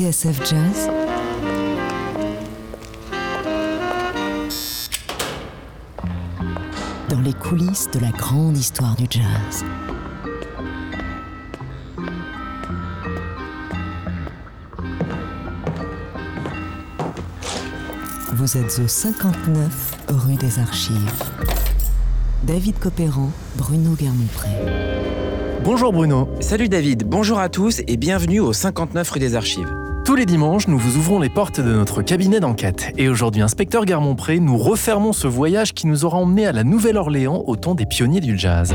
TSF Jazz Dans les coulisses de la grande histoire du jazz. Vous êtes au 59 rue des Archives. David Copéran, Bruno Guermont-Pré. Bonjour Bruno. Salut David, bonjour à tous et bienvenue au 59 rue des Archives. Tous les dimanches, nous vous ouvrons les portes de notre cabinet d'enquête. Et aujourd'hui, inspecteur Guermont-Pré, nous refermons ce voyage qui nous aura emmenés à la Nouvelle-Orléans au temps des pionniers du jazz.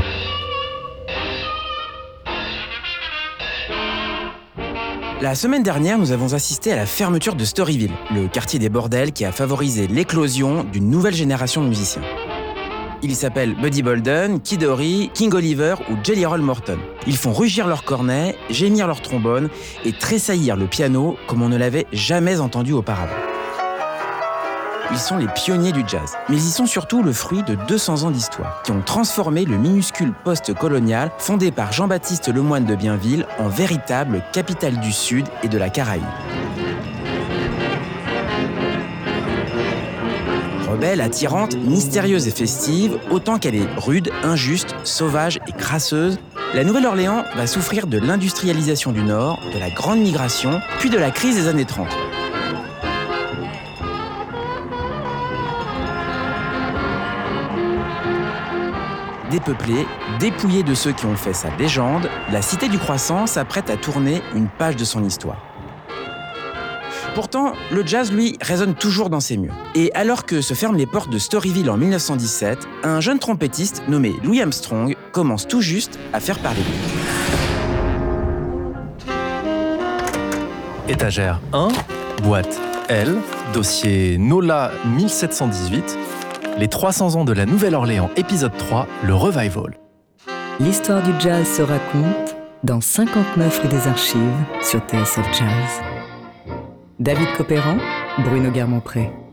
La semaine dernière, nous avons assisté à la fermeture de Storyville, le quartier des bordels qui a favorisé l'éclosion d'une nouvelle génération de musiciens. Ils s'appellent Buddy Bolden, Kid Ory, King Oliver ou Jelly Roll Morton. Ils font rugir leurs cornets, gémir leur trombone et tressaillir le piano comme on ne l'avait jamais entendu auparavant. Ils sont les pionniers du jazz, mais ils sont surtout le fruit de 200 ans d'histoire, qui ont transformé le minuscule poste colonial fondé par Jean-Baptiste Lemoine de Bienville en véritable capitale du Sud et de la Caraïbe. Rebelle, attirante, mystérieuse et festive, autant qu'elle est rude, injuste, sauvage et crasseuse, la Nouvelle-Orléans va souffrir de l'industrialisation du Nord, de la grande migration, puis de la crise des années 30. Dépeuplée, dépouillée de ceux qui ont fait sa légende, la Cité du Croissant s'apprête à tourner une page de son histoire. Pourtant, le jazz, lui, résonne toujours dans ses murs. Et alors que se ferment les portes de Storyville en 1917, un jeune trompettiste nommé Louis Armstrong commence tout juste à faire parler de lui. Étagère 1, boîte L, dossier NOLA 1718, les 300 ans de la Nouvelle-Orléans, épisode 3, le revival. L'histoire du jazz se raconte dans 59 rue des Archives sur TSF Jazz. David Copéran, Bruno Guermont-Pré.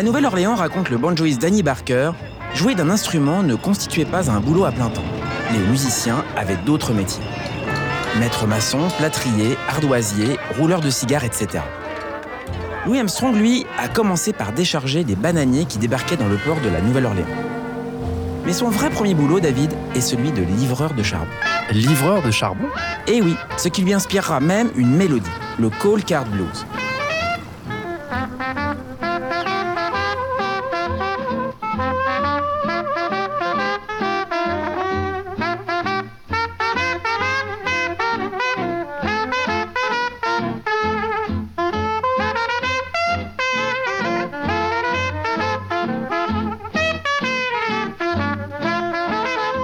La Nouvelle-Orléans, raconte le banjoïste Danny Barker, jouer d'un instrument ne constituait pas un boulot à plein temps. Les musiciens avaient d'autres métiers. Maître maçon, plâtrier, ardoisier, rouleur de cigares, etc. Louis Armstrong, lui, a commencé par décharger des bananiers qui débarquaient dans le port de la Nouvelle-Orléans. Mais son vrai premier boulot, David, est celui de livreur de charbon. Livreur de charbon? Et oui, ce qui lui inspirera même une mélodie, le Coal Card Blues.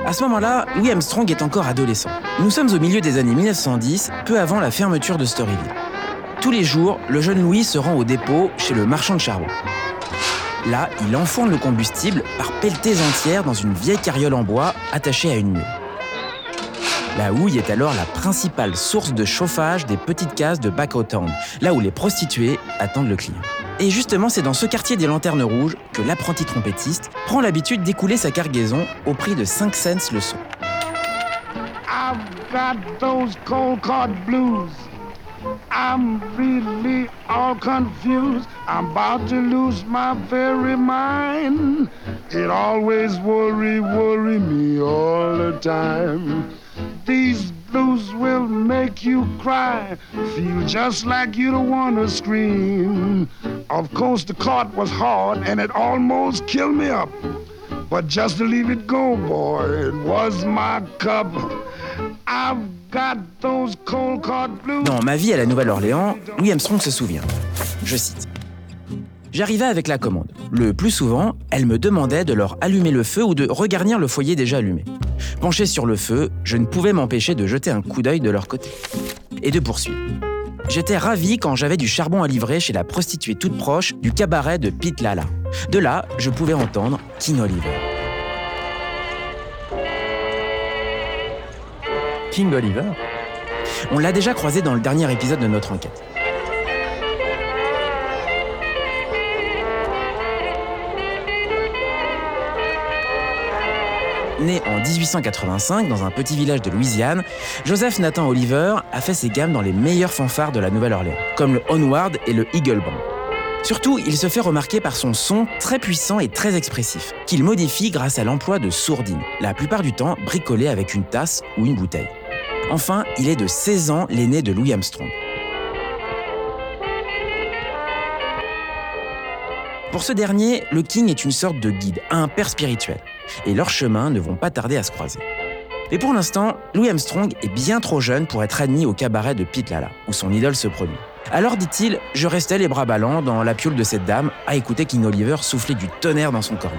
À ce moment-là, Louis Armstrong est encore adolescent. Nous sommes au milieu des années 1910, peu avant la fermeture de Storyville. Tous les jours, le jeune Louis se rend au dépôt chez le marchand de charbon. Là, il enfourne le combustible par pelletées entières dans une vieille carriole en bois attachée à une mule. La houille est alors la principale source de chauffage des petites cases de Town, là où les prostituées attendent le client. Et justement, c'est dans ce quartier des Lanternes Rouges que l'apprenti trompettiste prend l'habitude d'écouler sa cargaison au prix de 5 cents le son. I've got those cold card blues. I'm really all confused. I'm about to lose my very mind. It always worry, worry me all the time. These blues will make you cry. Feel just like you don't want to scream. Of course, the cart was hard and it almost killed me up. But just to leave it go, boy, it was my cup. I've got those cold card blues. Dans Ma vie à la Nouvelle-Orléans, Louis Armstrong se souvient. Je cite. J'arrivais avec la commande. Le plus souvent, elle me demandait de leur allumer le feu ou de regarnir le foyer déjà allumé. Penché sur le feu, je ne pouvais m'empêcher de jeter un coup d'œil de leur côté. Et de poursuivre. J'étais ravi quand j'avais du charbon à livrer chez la prostituée toute proche du cabaret de Pete Lala. De là, je pouvais entendre King Oliver. King Oliver? On l'a déjà croisé dans le dernier épisode de notre enquête. Né en 1885 dans un petit village de Louisiane, Joseph Nathan Oliver a fait ses gammes dans les meilleures fanfares de la Nouvelle-Orléans, comme le Onward et le Eagle Band. Surtout, il se fait remarquer par son son très puissant et très expressif, qu'il modifie grâce à l'emploi de sourdines, la plupart du temps bricolées avec une tasse ou une bouteille. Enfin, il est de 16 ans l'aîné de Louis Armstrong. Pour ce dernier, le King est une sorte de guide, un père spirituel, et leurs chemins ne vont pas tarder à se croiser. Mais pour l'instant, Louis Armstrong est bien trop jeune pour être admis au cabaret de Pete Lala, où son idole se produit. Alors, dit-il, je restais les bras ballants dans la piole de cette dame à écouter King Oliver souffler du tonnerre dans son cornet.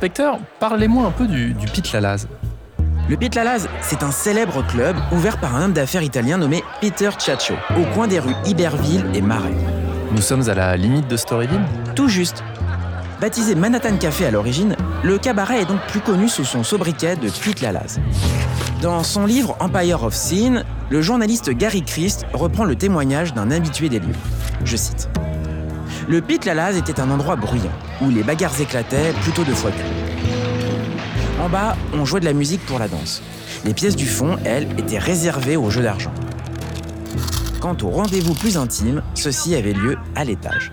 Inspecteur, parlez-moi un peu du, du Pete Lalaz. Le Pete Lalaz, c'est un célèbre club ouvert par un homme d'affaires italien nommé Peter Ciaccio, au coin des rues Iberville et Marais. Nous sommes à la limite de Storyville Tout juste. Baptisé Manhattan Café à l'origine, le cabaret est donc plus connu sous son sobriquet de Pete Lalaz. Dans son livre Empire of Sin, le journaliste Gary Christ reprend le témoignage d'un habitué des lieux. Je cite. Le Pete Lalaz était un endroit bruyant, où les bagarres éclataient plutôt de fois qu'une. En bas, on jouait de la musique pour la danse. Les pièces du fond, elles, étaient réservées aux jeux d'argent. Quant aux rendez-vous plus intimes, ceux-ci avaient lieu à l'étage.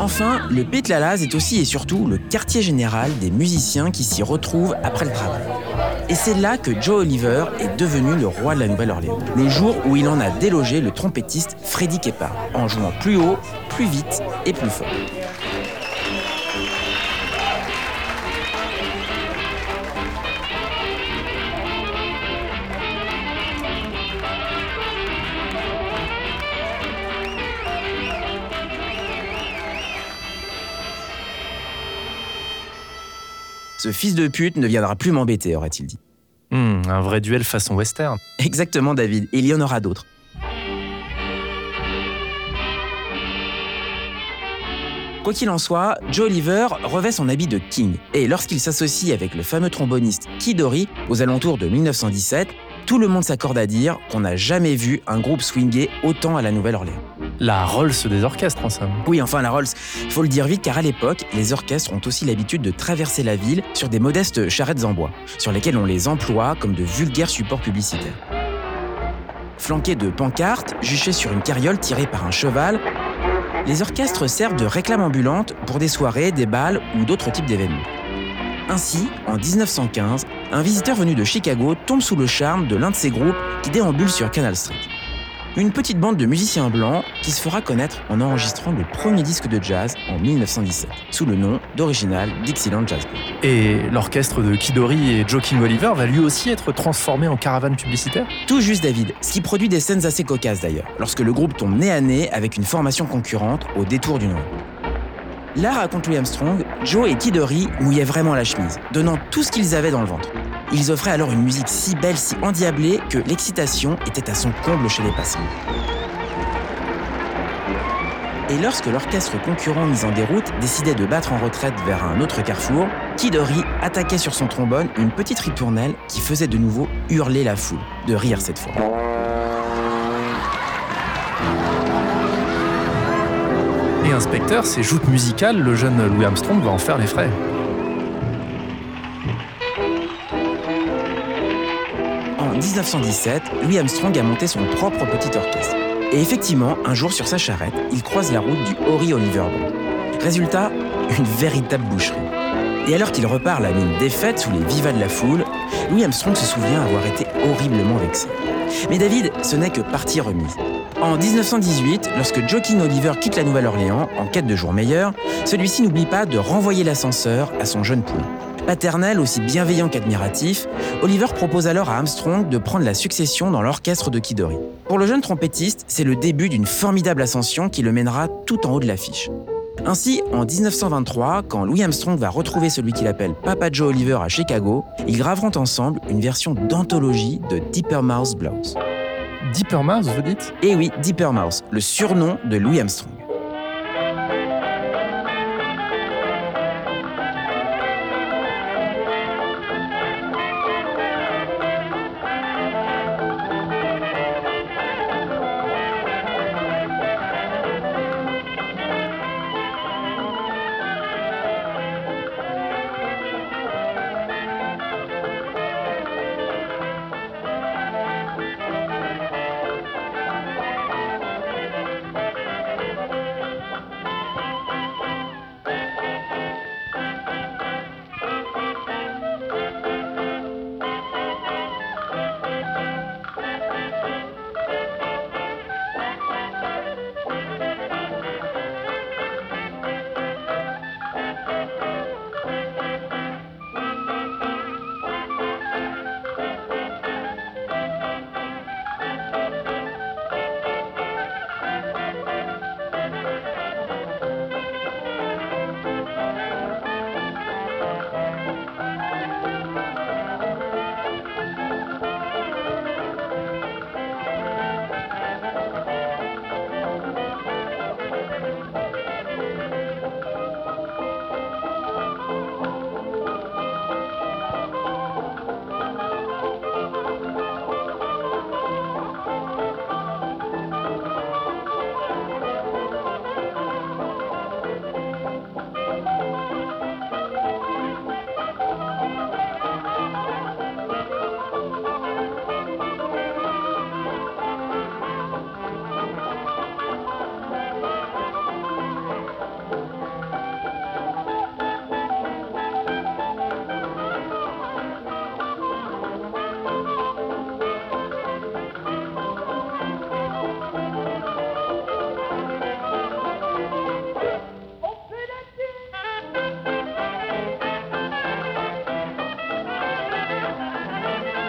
Enfin, le Pete Lalaz est aussi et surtout le quartier général des musiciens qui s'y retrouvent après le travail. Et c'est là que Joe Oliver est devenu le roi de la Nouvelle-Orléans, le jour où il en a délogé le trompettiste Freddie Keppard, en jouant plus haut, plus vite et plus fort. Ce fils de pute ne viendra plus m'embêter, aurait-il dit. Hmm, un vrai duel façon western. Exactement, David, et il y en aura d'autres. Quoi qu'il en soit, Joe Oliver revêt son habit de King, et lorsqu'il s'associe avec le fameux tromboniste Kid Ory aux alentours de 1917, tout le monde s'accorde à dire qu'on n'a jamais vu un groupe swinguer autant à la Nouvelle-Orléans. La Rolls des orchestres, en somme. Oui, enfin la Rolls, faut le dire vite car à l'époque, les orchestres ont aussi l'habitude de traverser la ville sur des modestes charrettes en bois, sur lesquelles on les emploie comme de vulgaires supports publicitaires. Flanqués de pancartes, juchés sur une carriole tirée par un cheval, les orchestres servent de réclame ambulante pour des soirées, des balles ou d'autres types d'événements. Ainsi, en 1915, un visiteur venu de Chicago tombe sous le charme de l'un de ces groupes qui déambule sur Canal Street. Une petite bande de musiciens blancs qui se fera connaître en enregistrant le premier disque de jazz en 1917, sous le nom d'original Dixieland Jazz Band. Et l'orchestre de Kidori et Joe King Oliver va lui aussi être transformé en caravane publicitaire? Tout juste David, ce qui produit des scènes assez cocasses d'ailleurs, lorsque le groupe tombe nez à nez avec une formation concurrente au détour d'une rue. Là, raconte Louis Armstrong, Joe et Kidori mouillaient vraiment la chemise, donnant tout ce qu'ils avaient dans le ventre. Ils offraient alors une musique si belle, si endiablée, que l'excitation était à son comble chez les passants. Et lorsque l'orchestre concurrent mis en déroute décidait de battre en retraite vers un autre carrefour, Kidori attaquait sur son trombone une petite ritournelle qui faisait de nouveau hurler la foule, de rire cette fois. Et inspecteur, ces joutes musicales, le jeune Louis Armstrong va en faire les frais. En 1917, Louis Armstrong a monté son propre petit orchestre. Et effectivement, un jour sur sa charrette, il croise la route du Horry Oliver Band. Résultat, une véritable boucherie. Et alors qu'il repart la mine défaite sous les vivas de la foule, Louis Armstrong se souvient avoir été horriblement vexé. Mais David, ce n'est que partie remise. En 1918, lorsque Joaquin Oliver quitte la Nouvelle-Orléans en quête de jours meilleurs, celui-ci n'oublie pas de renvoyer l'ascenseur à son jeune poulain. Paternel, aussi bienveillant qu'admiratif, Oliver propose alors à Armstrong de prendre la succession dans l'orchestre de Kidori. Pour le jeune trompettiste, c'est le début d'une formidable ascension qui le mènera tout en haut de l'affiche. Ainsi, en 1923, quand Louis Armstrong va retrouver celui qu'il appelle Papa Joe Oliver à Chicago, ils graveront ensemble une version d'anthologie de Deeper Mouse Blues. Deeper Mouse, vous dites? Et oui, Deeper Mouse, le surnom de Louis Armstrong.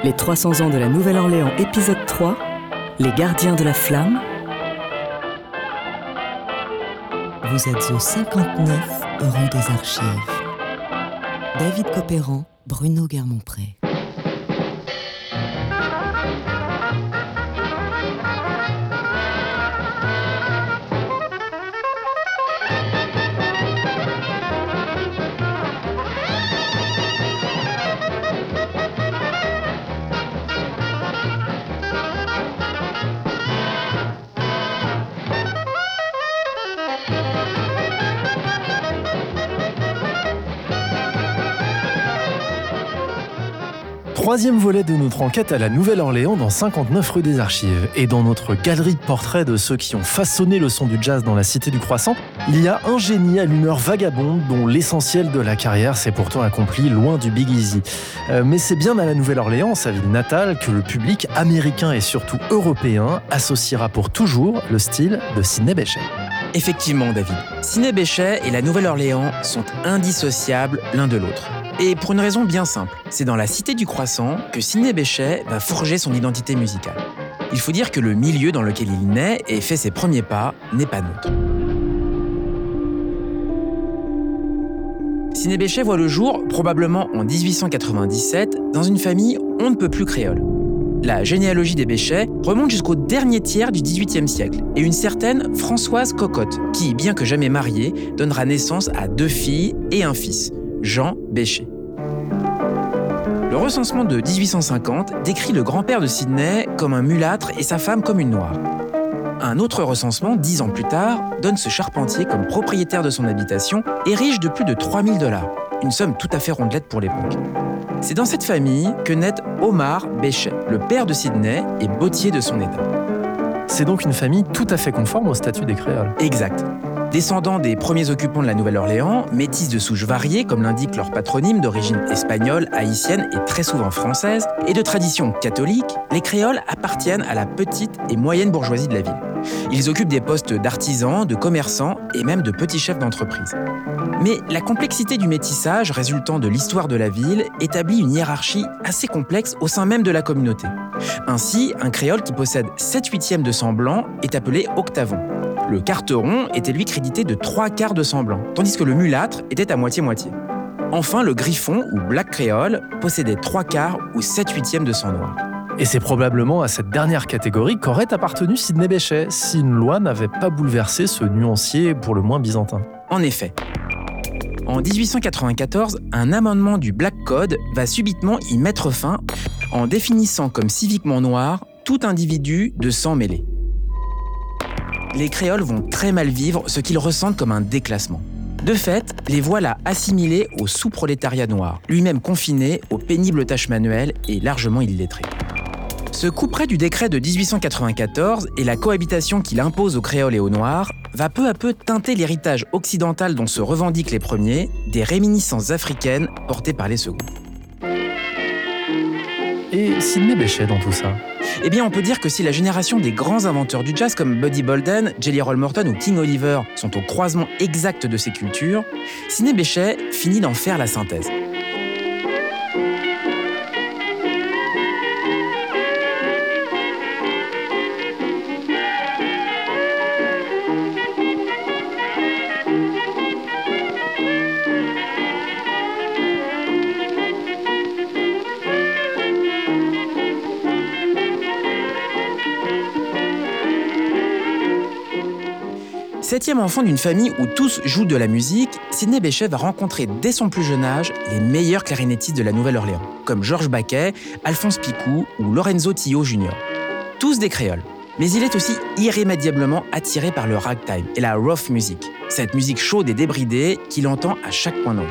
Les 300 ans de la Nouvelle-Orléans, épisode 3, Les gardiens de la flamme. Vous êtes au 59 rue des Archives. David Copéran, Bruno Guermont-Pré. Troisième volet de notre enquête à la Nouvelle-Orléans dans 59 rue des Archives. Et dans notre galerie de portraits de ceux qui ont façonné le son du jazz dans la cité du Croissant, il y a un génie à l'humeur vagabonde dont l'essentiel de la carrière s'est pourtant accompli loin du Big Easy. Euh, mais c'est bien à la Nouvelle-Orléans, sa ville natale, que le public américain et surtout européen associera pour toujours le style de Sidney Bechet. Effectivement, David. Sidney Bechet et la Nouvelle-Orléans sont indissociables l'un de l'autre. Et pour une raison bien simple, c'est dans la cité du croissant que Sidney Bechet va forger son identité musicale. Il faut dire que le milieu dans lequel il naît et fait ses premiers pas n'est pas neutre. Sidney Bechet voit le jour, probablement en 1897, dans une famille on ne peut plus créole. La généalogie des Béchets remonte jusqu'au dernier tiers du XVIIIe siècle, et une certaine Françoise Cocotte, qui, bien que jamais mariée, donnera naissance à deux filles et un fils, Jean Béchet. Le recensement de 1850 décrit le grand-père de Sydney comme un mulâtre et sa femme comme une noire. Un autre recensement, dix ans plus tard, donne ce charpentier comme propriétaire de son habitation et riche de plus de 3000 dollars, une somme tout à fait rondelette pour l'époque. C'est dans cette famille que naît Omar Béchet, le père de Sydney et bottier de son état. C'est donc une famille tout à fait conforme au statut des créoles. Exact. Descendants des premiers occupants de la Nouvelle-Orléans, métis de souches variées, comme l'indique leur patronyme d'origine espagnole, haïtienne et très souvent française, et de tradition catholique, les créoles appartiennent à la petite et moyenne bourgeoisie de la ville. Ils occupent des postes d'artisans, de commerçants et même de petits chefs d'entreprise. Mais la complexité du métissage résultant de l'histoire de la ville établit une hiérarchie assez complexe au sein même de la communauté. Ainsi, un créole qui possède 7 huitièmes de sang blanc est appelé octavon. Le carteron était lui crédité de trois quarts de sang blanc, tandis que le mulâtre était à moitié-moitié. Enfin, le griffon, ou black créole, possédait trois quarts ou sept huitièmes de sang noir. Et c'est probablement à cette dernière catégorie qu'aurait appartenu Sidney Bechet si une loi n'avait pas bouleversé ce nuancier pour le moins byzantin. En effet. En 1894, un amendement du Black Code va subitement y mettre fin en définissant comme civiquement noir tout individu de sang mêlé les créoles vont très mal vivre ce qu'ils ressentent comme un déclassement. De fait, les voilà assimilés au sous-prolétariat noir, lui-même confiné aux pénibles tâches manuelles et largement illettré. Ce coup près du décret de 1894 et la cohabitation qu'il impose aux créoles et aux noirs va peu à peu teinter l'héritage occidental dont se revendiquent les premiers, des réminiscences africaines portées par les seconds. Et Sidney Bechet dans tout ça? Eh bien, on peut dire que si la génération des grands inventeurs du jazz comme Buddy Bolden, Jelly Roll Morton ou King Oliver sont au croisement exact de ces cultures, Sidney Bechet finit d'en faire la synthèse. Septième enfant d'une famille où tous jouent de la musique, Sidney Bechet va rencontrer dès son plus jeune âge les meilleurs clarinettistes de la Nouvelle-Orléans, comme Georges Baquet, Alphonse Picou ou Lorenzo Tillot Jr. Tous des créoles. Mais il est aussi irrémédiablement attiré par le ragtime et la rough music, cette musique chaude et débridée qu'il entend à chaque coin de.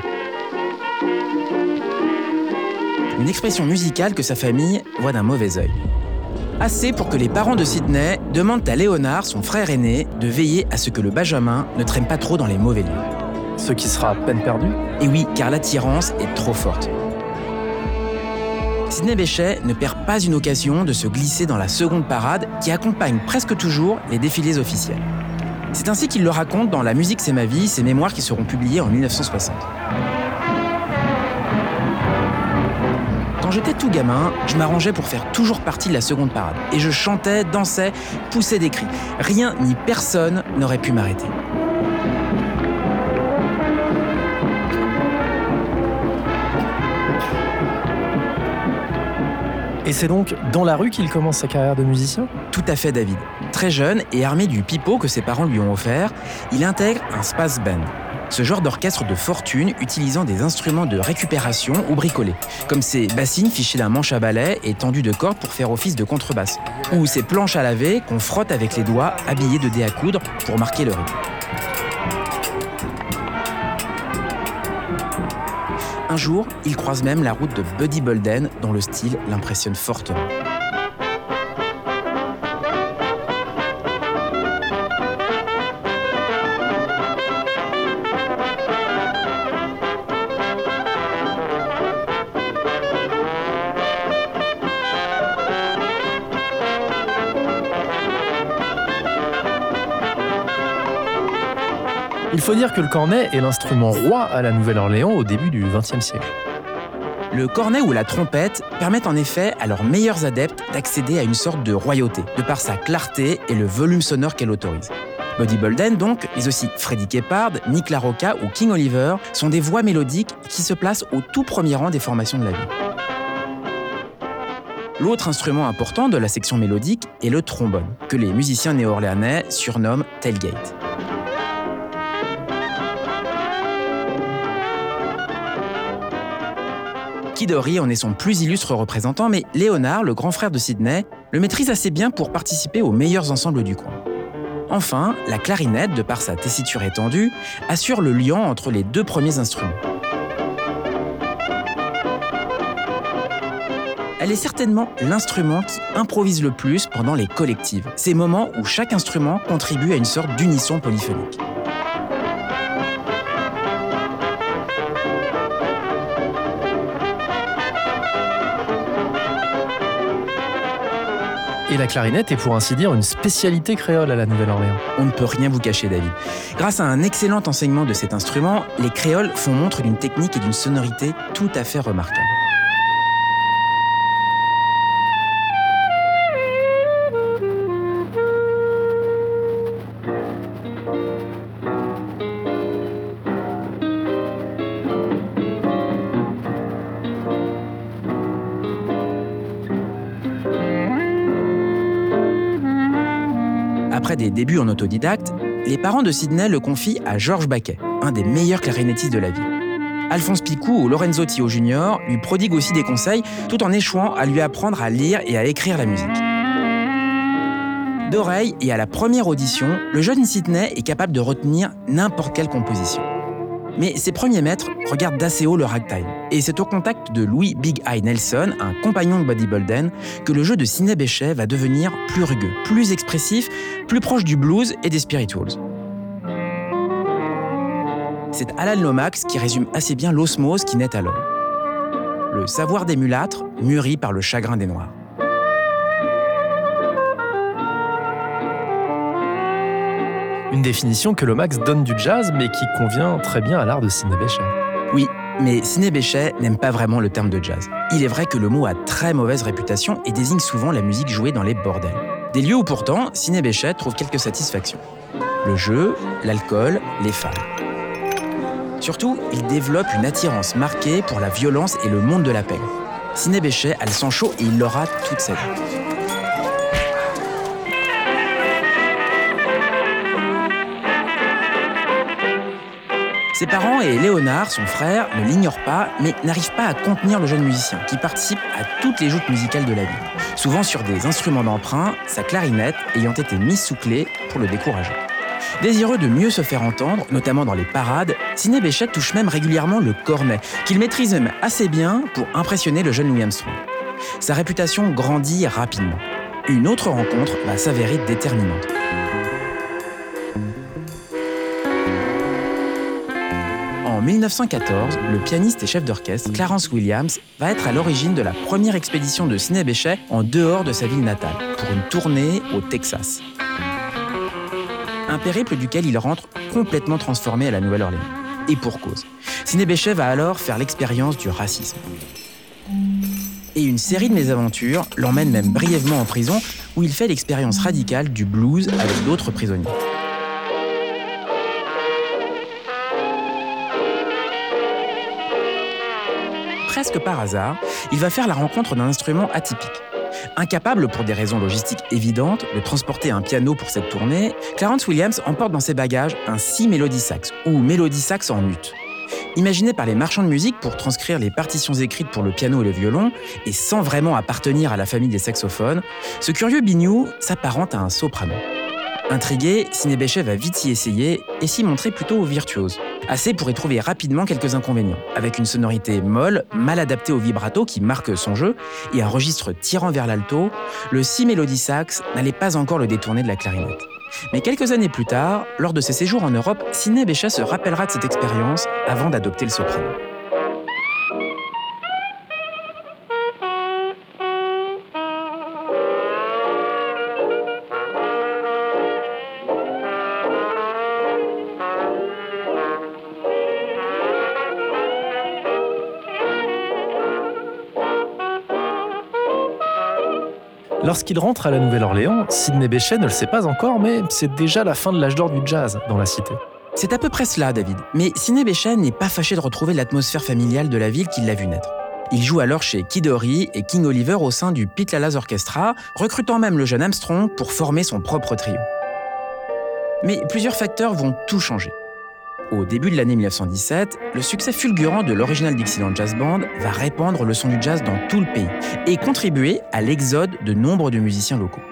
Une expression musicale que sa famille voit d'un mauvais œil. Assez pour que les parents de Sidney demandent à Léonard, son frère aîné, de veiller à ce que le Benjamin ne traîne pas trop dans les mauvais lieux. Ce qui sera peine perdue Et oui, car l'attirance est trop forte. Sidney Bechet ne perd pas une occasion de se glisser dans la seconde parade qui accompagne presque toujours les défilés officiels. C'est ainsi qu'il le raconte dans La musique c'est ma vie, ses mémoires qui seront publiées en 1960. j'étais tout gamin, je m'arrangeais pour faire toujours partie de la seconde parade. Et je chantais, dansais, poussais des cris. Rien ni personne n'aurait pu m'arrêter. Et c'est donc dans la rue qu'il commence sa carrière de musicien? Tout à fait David. Très jeune et armé du pipeau que ses parents lui ont offert, il intègre un space band, ce genre d'orchestre de fortune utilisant des instruments de récupération ou bricolés, comme ces bassines fichées d'un manche à balai et tendues de cordes pour faire office de contrebasse, ou ces planches à laver qu'on frotte avec les doigts habillés de dés à coudre pour marquer le rythme. Un jour, il croise même la route de Buddy Bolden, dont le style l'impressionne fortement. Faut dire que le cornet est l'instrument roi à la Nouvelle-Orléans au début du XXe siècle. Le cornet ou la trompette permettent en effet à leurs meilleurs adeptes d'accéder à une sorte de royauté, de par sa clarté et le volume sonore qu'elle autorise. Buddy Bolden, donc, mais aussi Freddie Keppard, Nick LaRocca ou King Oliver sont des voix mélodiques qui se placent au tout premier rang des formations de la vie. L'autre instrument important de la section mélodique est le trombone, que les musiciens néo-orléanais surnomment tailgate. Kidori en est son plus illustre représentant, mais Léonard, le grand frère de Sidney, le maîtrise assez bien pour participer aux meilleurs ensembles du coin. Enfin, la clarinette, de par sa tessiture étendue, assure le lien entre les deux premiers instruments. Elle est certainement l'instrument qui improvise le plus pendant les collectives, ces moments où chaque instrument contribue à une sorte d'unisson polyphonique. Et la clarinette est pour ainsi dire une spécialité créole à la Nouvelle-Orléans. On ne peut rien vous cacher, David. Grâce à un excellent enseignement de cet instrument, les créoles font montre d'une technique et d'une sonorité tout à fait remarquables. Débuts en autodidacte, les parents de Sidney le confient à Georges Baquet, un des meilleurs clarinettistes de la ville. Alphonse Picou ou Lorenzo Tio Jr. lui prodiguent aussi des conseils tout en échouant à lui apprendre à lire et à écrire la musique. D'oreille et à la première audition, le jeune Sidney est capable de retenir n'importe quelle composition. Mais ses premiers maîtres regardent d'assez haut le ragtime. Et c'est au contact de Louis Big Eye Nelson, un compagnon de Buddy Bolden, que le jeu de Sidney Bechet va devenir plus rugueux, plus expressif, plus proche du blues et des spirituals. C'est Alan Lomax qui résume assez bien l'osmose qui naît alors. Le savoir des mulâtres mûri par le chagrin des noirs. Une définition que Lomax donne du jazz, mais qui convient très bien à l'art de Sidney Bechet. Oui, mais Sidney Bechet n'aime pas vraiment le terme de jazz. Il est vrai que le mot a très mauvaise réputation et désigne souvent la musique jouée dans les bordels. Des lieux où pourtant, Sidney Bechet trouve quelques satisfactions. Le jeu, l'alcool, les femmes. Surtout, il développe une attirance marquée pour la violence et le monde de la paix. Sidney Bechet a le sang chaud et il l'aura toute sa vie. Ses parents et Léonard, son frère, ne l'ignorent pas, mais n'arrivent pas à contenir le jeune musicien, qui participe à toutes les joutes musicales de la ville. Souvent sur des instruments d'emprunt, sa clarinette ayant été mise sous clé pour le décourager. Désireux de mieux se faire entendre, notamment dans les parades, Sidney Bechet touche même régulièrement le cornet, qu'il maîtrise même assez bien pour impressionner le jeune Louis Armstrong. Sa réputation grandit rapidement. Une autre rencontre va s'avérer déterminante. 1914, le pianiste et chef d'orchestre Clarence Williams va être à l'origine de la première expédition de Sidney Bechet en dehors de sa ville natale, pour une tournée au Texas. Un périple duquel il rentre complètement transformé à la Nouvelle-Orléans. Et pour cause. Sidney Bechet va alors faire l'expérience du racisme. Et une série de mésaventures l'emmène même brièvement en prison, où il fait l'expérience radicale du blues avec d'autres prisonniers. Presque par hasard, il va faire la rencontre d'un instrument atypique. Incapable, pour des raisons logistiques évidentes, de transporter un piano pour cette tournée, Clarence Williams emporte dans ses bagages un si mélodie sax, ou mélodie sax en ut. Imaginé par les marchands de musique pour transcrire les partitions écrites pour le piano et le violon, et sans vraiment appartenir à la famille des saxophones, ce curieux bignou s'apparente à un soprano. Intrigué, Ciné Béchet va vite s'y essayer et s'y montrer plutôt virtuose. Assez pour y trouver rapidement quelques inconvénients, avec une sonorité molle, mal adaptée au vibrato qui marque son jeu, et un registre tirant vers l'alto, le si mélodie sax n'allait pas encore le détourner de la clarinette. Mais quelques années plus tard, lors de ses séjours en Europe, Bechet se rappellera de cette expérience avant d'adopter le soprano. Lorsqu'il rentre à la Nouvelle-Orléans, Sidney Bechet ne le sait pas encore, mais c'est déjà la fin de l'âge d'or du jazz dans la cité. C'est à peu près cela, David. Mais Sidney Bechet n'est pas fâché de retrouver l'atmosphère familiale de la ville qui l'a vu naître. Il joue alors chez Kid Ory et King Oliver au sein du Pete Lalas Orchestra, recrutant même le jeune Armstrong pour former son propre trio. Mais plusieurs facteurs vont tout changer. Au début de l'année 1917, le succès fulgurant de l'original Dixieland Jazz Band va répandre le son du jazz dans tout le pays et contribuer à l'exode de nombre de musiciens locaux.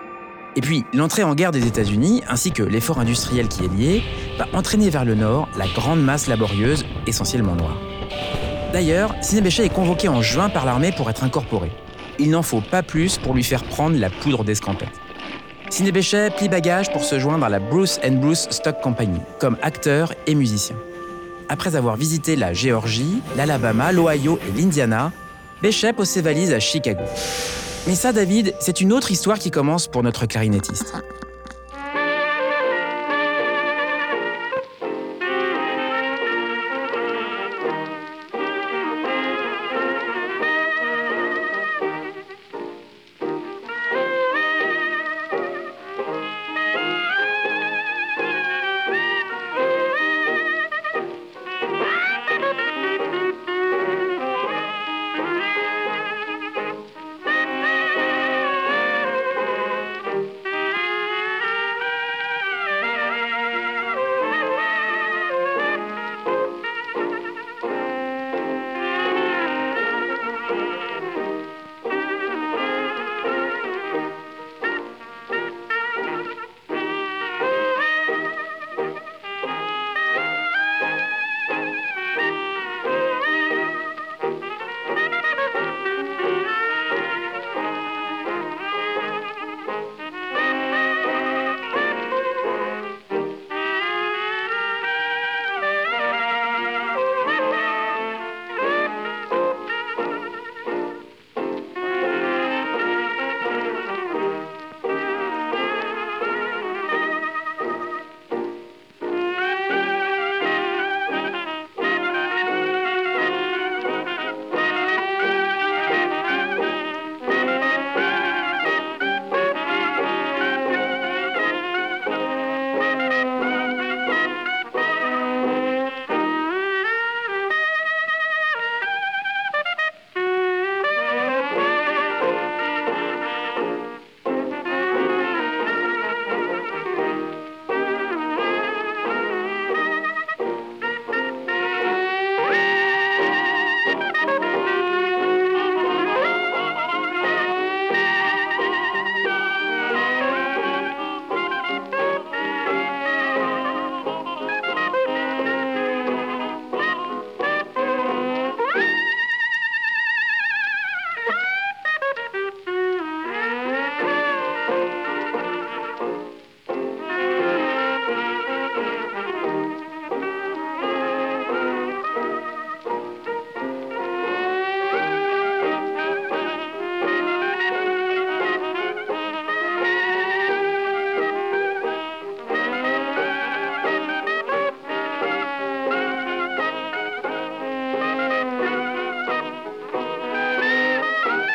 Et puis, l'entrée en guerre des États-Unis, ainsi que l'effort industriel qui est lié, va entraîner vers le nord la grande masse laborieuse, essentiellement noire. D'ailleurs, Sidney Bechet est convoqué en juin par l'armée pour être incorporé. Il n'en faut pas plus pour lui faire prendre la poudre d'escampette. Sidney Bechet plie bagage pour se joindre à la Bruce Bruce Stock Company comme acteur et musicien. Après avoir visité la Géorgie, l'Alabama, l'Ohio et l'Indiana, Bechet pose ses valises à Chicago. Mais ça, David, c'est une autre histoire qui commence pour notre clarinettiste.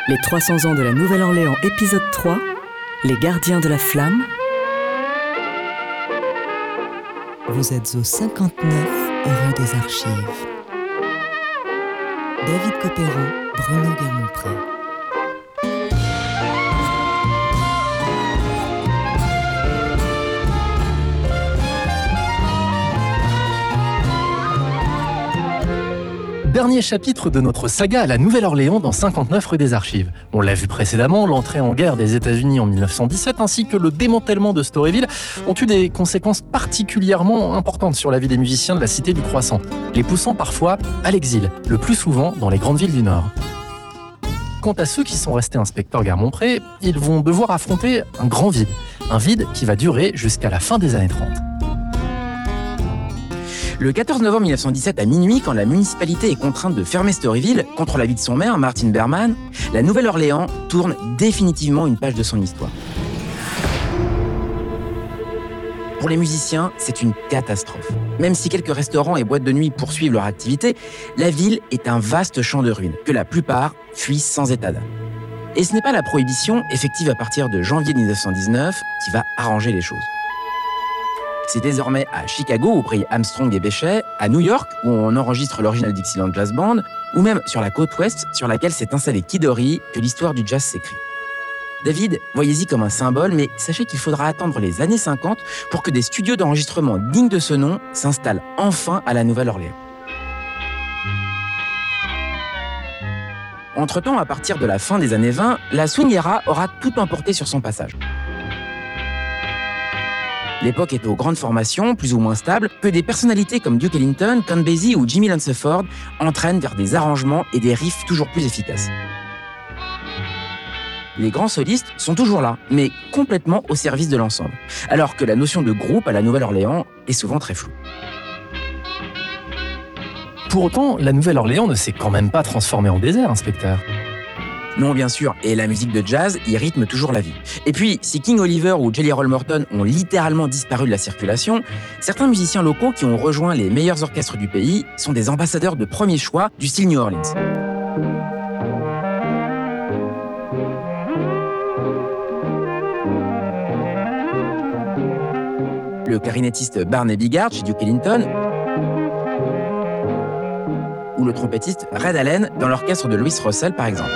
Les 300 ans de la Nouvelle-Orléans, épisode 3, Les gardiens de la flamme. Vous êtes au 59 rue des Archives. David Copéran, Bruno Guermont-Pré. Dernier chapitre de notre saga à la Nouvelle-Orléans dans 59 rue des Archives. On l'a vu précédemment, l'entrée en guerre des États-Unis en 1917 ainsi que le démantèlement de Storyville ont eu des conséquences particulièrement importantes sur la vie des musiciens de la cité du Croissant, les poussant parfois à l'exil, le plus souvent dans les grandes villes du Nord. Quant à ceux qui sont restés inspecteurs Guermont-Pré, ils vont devoir affronter un grand vide, un vide qui va durer jusqu'à la fin des années 30. Le 14 novembre 1917 à minuit, quand la municipalité est contrainte de fermer Storyville contre l'avis de son maire, Martin Berman, la Nouvelle-Orléans tourne définitivement une page de son histoire. Pour les musiciens, c'est une catastrophe. Même si quelques restaurants et boîtes de nuit poursuivent leur activité, la ville est un vaste champ de ruines que la plupart fuient sans état d'âme. Et ce n'est pas la prohibition, effective à partir de janvier 1919, qui va arranger les choses. C'est désormais à Chicago, où brillent Armstrong et Bechet, à New York, où on enregistre l'original Dixieland Jazz Band, ou même sur la côte ouest, sur laquelle s'est installé Kidori, que l'histoire du jazz s'écrit. David, voyez-y comme un symbole, mais sachez qu'il faudra attendre les années 50 pour que des studios d'enregistrement dignes de ce nom s'installent enfin à la Nouvelle-Orléans. Entre-temps, à partir de la fin des années 20, la swing aura tout emporté sur son passage. L'époque est aux grandes formations, plus ou moins stables, que des personnalités comme Duke Ellington, Count Basie ou Jimmy Lanceford entraînent vers des arrangements et des riffs toujours plus efficaces. Les grands solistes sont toujours là, mais complètement au service de l'ensemble, alors que la notion de groupe à la Nouvelle-Orléans est souvent très floue. Pour autant, la Nouvelle-Orléans ne s'est quand même pas transformée en désert, inspecteur. Non, bien sûr, et la musique de jazz y rythme toujours la vie. Et puis, si King Oliver ou Jelly Roll Morton ont littéralement disparu de la circulation, certains musiciens locaux qui ont rejoint les meilleurs orchestres du pays sont des ambassadeurs de premier choix du style New Orleans. Le clarinettiste Barney Bigard chez Duke Ellington, ou le trompettiste Red Allen dans l'orchestre de Louis Russell par exemple.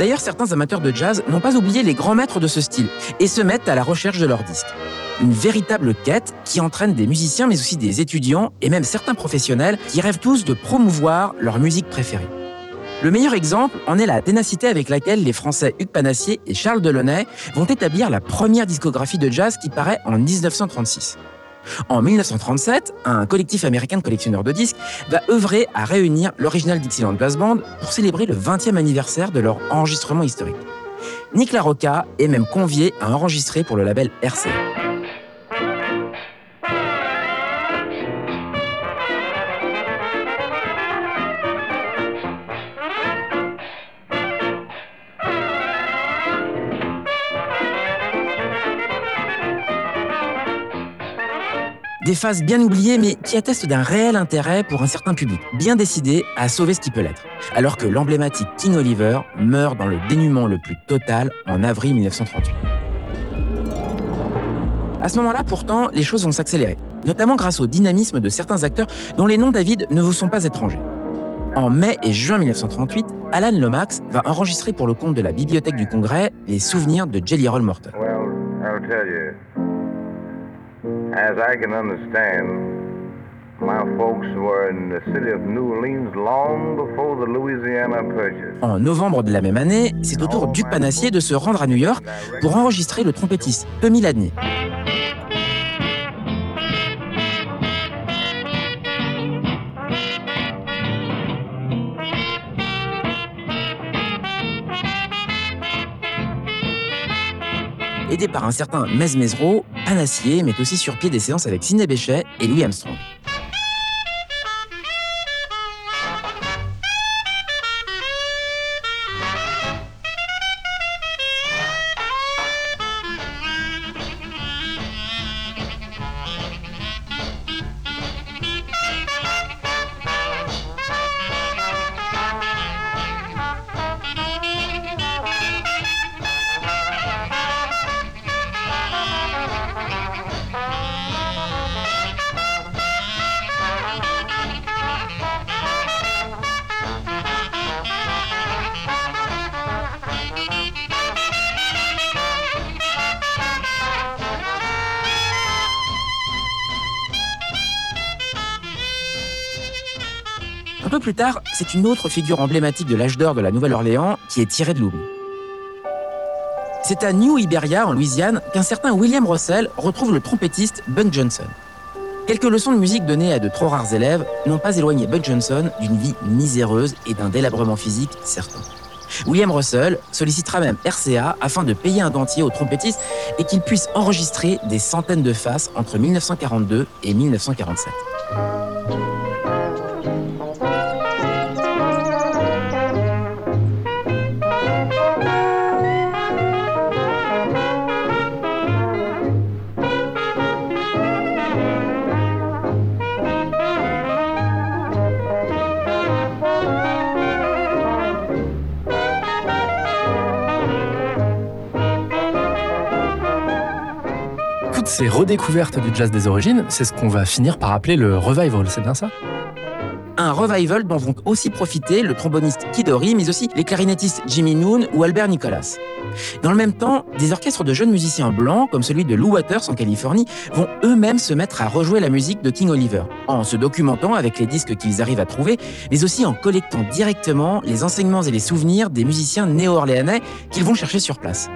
D'ailleurs, certains amateurs de jazz n'ont pas oublié les grands maîtres de ce style et se mettent à la recherche de leurs disques. Une véritable quête qui entraîne des musiciens mais aussi des étudiants et même certains professionnels qui rêvent tous de promouvoir leur musique préférée. Le meilleur exemple en est la ténacité avec laquelle les Français Hugues Panassier et Charles Delaunay vont établir la première discographie de jazz qui paraît en 1936. En 1937, un collectif américain de collectionneurs de disques va œuvrer à réunir l'original Dixieland Brass Band pour célébrer le 20e anniversaire de leur enregistrement historique. Nick LaRocca est même convié à enregistrer pour le label RCA. Des phases bien oubliées mais qui attestent d'un réel intérêt pour un certain public, bien décidé à sauver ce qui peut l'être. Alors que l'emblématique King Oliver meurt dans le dénuement le plus total en avril 1938. À ce moment-là, pourtant, les choses vont s'accélérer, notamment grâce au dynamisme de certains acteurs dont les noms David ne vous sont pas étrangers. En mai et juin 1938, Alan Lomax va enregistrer pour le compte de la Bibliothèque du Congrès les souvenirs de Jelly Roll Morton. As I can understand, my folks were in the city of New Orleans long before the Louisiana Purchase. En novembre de la même année, c'est au tour du Panassier de se rendre à New York pour enregistrer le trompettiste Tommy Ladney. Aidé par un certain Mez Panassier met aussi sur pied des séances avec Sidney Bechet et Louis Armstrong. C'est une autre figure emblématique de l'âge d'or de la Nouvelle-Orléans qui est tirée de l'oubli. C'est à New Iberia, en Louisiane, qu'un certain William Russell retrouve le trompettiste Bud Johnson. Quelques leçons de musique données à de trop rares élèves n'ont pas éloigné Bud Johnson d'une vie miséreuse et d'un délabrement physique certain. William Russell sollicitera même RCA afin de payer un dentier au trompettiste et qu'il puisse enregistrer des centaines de faces entre 1942 et 1947. Ces redécouvertes du jazz des origines, c'est ce qu'on va finir par appeler le revival, c'est bien ça? Un revival dont vont aussi profiter le tromboniste Kid Ory, mais aussi les clarinettistes Jimmy Noon ou Albert Nicholas. Dans le même temps, des orchestres de jeunes musiciens blancs, comme celui de Lou Waters en Californie, vont eux-mêmes se mettre à rejouer la musique de King Oliver, en se documentant avec les disques qu'ils arrivent à trouver, mais aussi en collectant directement les enseignements et les souvenirs des musiciens néo-orléanais qu'ils vont chercher sur place.